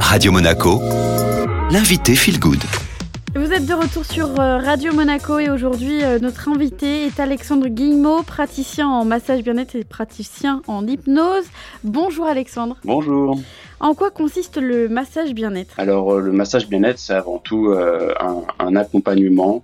Radio Monaco, l'invité Feel Good. Vous êtes de retour sur euh, Radio Monaco et aujourd'hui euh, notre invité est Alexandre Guillemot, praticien en massage bien-être et praticien en hypnose. Bonjour Alexandre. Bonjour. En quoi consiste le massage bien-être? Alors euh, le massage bien-être c'est avant tout un, un, accompagnement.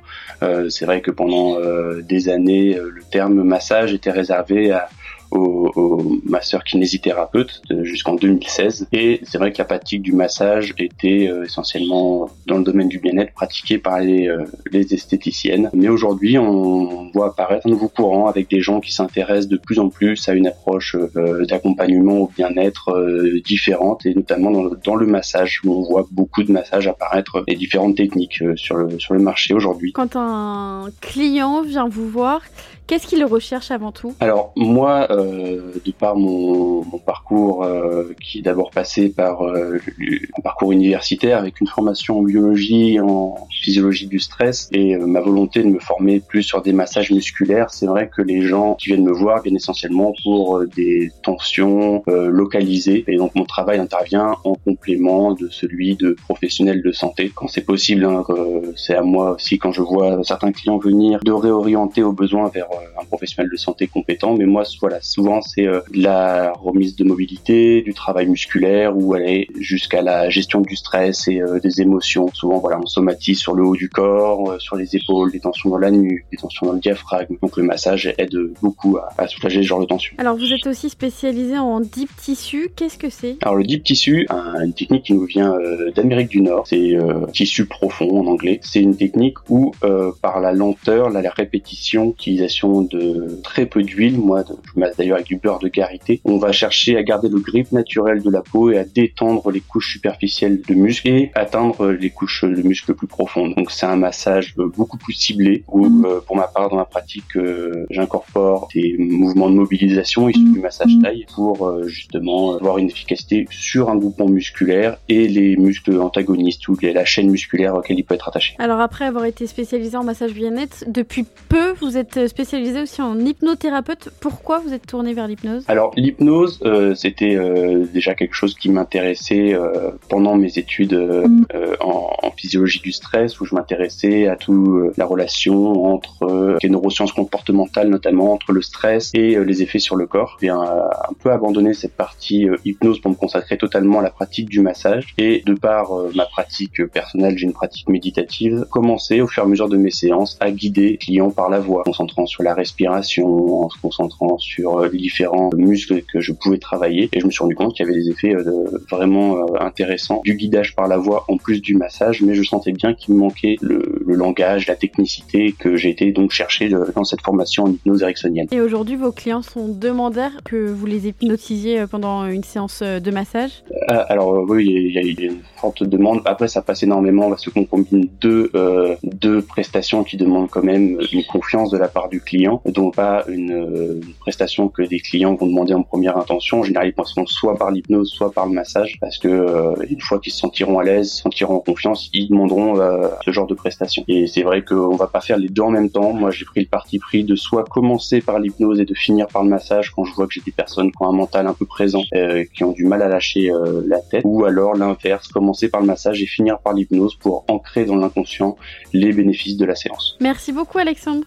c'est vrai que pendant des années le terme massage était réservé à au, au masseur kinésithérapeute jusqu'en 2016. Et c'est vrai que la pratique du massage était euh, essentiellement dans le domaine du bien-être pratiquée par les, euh, les esthéticiennes. Mais aujourd'hui, on voit apparaître un nouveau courant avec des gens qui s'intéressent de plus en plus à une approche euh, d'accompagnement au bien-être différente et notamment dans le, dans le massage où on voit beaucoup de massages apparaître et différentes techniques sur le, sur le marché aujourd'hui. Quand un client vient vous voir, Qu'est-ce qu'il recherche avant tout? Alors moi, euh, de par mon, mon parcours euh, qui est d'abord passé par euh, un parcours universitaire avec une formation en biologie, en physiologie du stress et euh, ma volonté de me former plus sur des massages musculaires, c'est vrai que les gens qui viennent me voir viennent essentiellement pour euh, des tensions localisées et donc mon travail intervient en complément de celui de professionnel de santé quand c'est possible. Hein, c'est à moi aussi quand je vois certains clients venir de réorienter aux besoins vers euh, un professionnel de santé compétent. Mais moi, voilà, souvent c'est euh, de la remise de mobilité, du travail musculaire ou aller jusqu'à la gestion du stress et euh, des émotions. Souvent, voilà, on somatise sur le haut du corps, sur les épaules, des tensions dans la nuque, des tensions dans le diaphragme. Donc le massage aide beaucoup à, soulager ce genre de tension. Alors vous êtes aussi spécialisé en deep tissu. Qu'est-ce que c'est? Alors le deep tissu, une technique qui nous vient d'Amérique du Nord. C'est tissu profond en anglais. C'est une technique où par la lenteur, la, répétition, utilisation de très peu d'huile. Moi, je masse d'ailleurs avec du beurre de karité. On va chercher à garder le grip naturel de la peau et à détendre les couches superficielles de muscles et atteindre les couches de muscles plus profondes. Donc c'est un massage beaucoup plus ciblé où, mm. euh, pour ma part, dans ma pratique, euh, j'incorpore des mouvements de mobilisation issus du massage mm. taille pour euh, justement avoir une efficacité sur un groupement musculaire et les muscles antagonistes ou la chaîne musculaire auquel il peut être attaché. Alors après avoir été spécialisé en massage bien-être, depuis peu vous êtes spécialisé aussi en hypnothérapeute. Pourquoi vous êtes tourné vers l'hypnose? Alors l'hypnose, euh, c'était euh, déjà quelque chose qui m'intéressait euh, pendant mes études mm. en, en, physiologie du stress, où je m'intéressais à tout la relation entre les neurosciences comportementales, notamment entre le stress et les effets sur le corps. J'ai un, peu abandonné cette partie hypnose pour me consacrer totalement à la pratique du massage. Et de par ma pratique personnelle, j'ai une pratique méditative, commencé au fur et à mesure de mes séances à guider clients par la voix, concentrant sur la respiration, en se concentrant sur euh, les différents muscles que je pouvais travailler. Et je me suis rendu compte qu'il y avait des effets euh, vraiment euh, intéressants du guidage par la voix en plus du massage, mais je sentais bien qu'il me manquait le, le, langage, la technicité que j'ai été donc chercher dans cette formation en hypnose ericksonienne. Et aujourd'hui, vos clients sont demandeurs que vous les hypnotisiez pendant une séance de massage? Alors oui, il y, a, une forte demande. Après, ça passe énormément parce qu'on combine deux, euh, deux prestations qui demandent quand même une confiance de la part du client, donc pas une, prestation que des clients vont demander en première intention. En général, ils passeront soit par l'hypnose, soit par le massage, parce que euh, une fois qu'ils se sentiront à l'aise, se sentiront en confiance, ils demanderont euh, ce genre de prestation. Et c'est vrai qu'on va pas faire les deux en même temps. Moi, j'ai pris le parti pris de soit commencer par l'hypnose et de finir par le massage quand je vois que j'ai des personnes qui ont un mental un peu présent, euh, qui ont du mal à lâcher la tête, ou alors l'inverse, commencer par le massage et finir par l'hypnose pour ancrer dans l'inconscient les bénéfices de la séance. Merci beaucoup, Alexandre.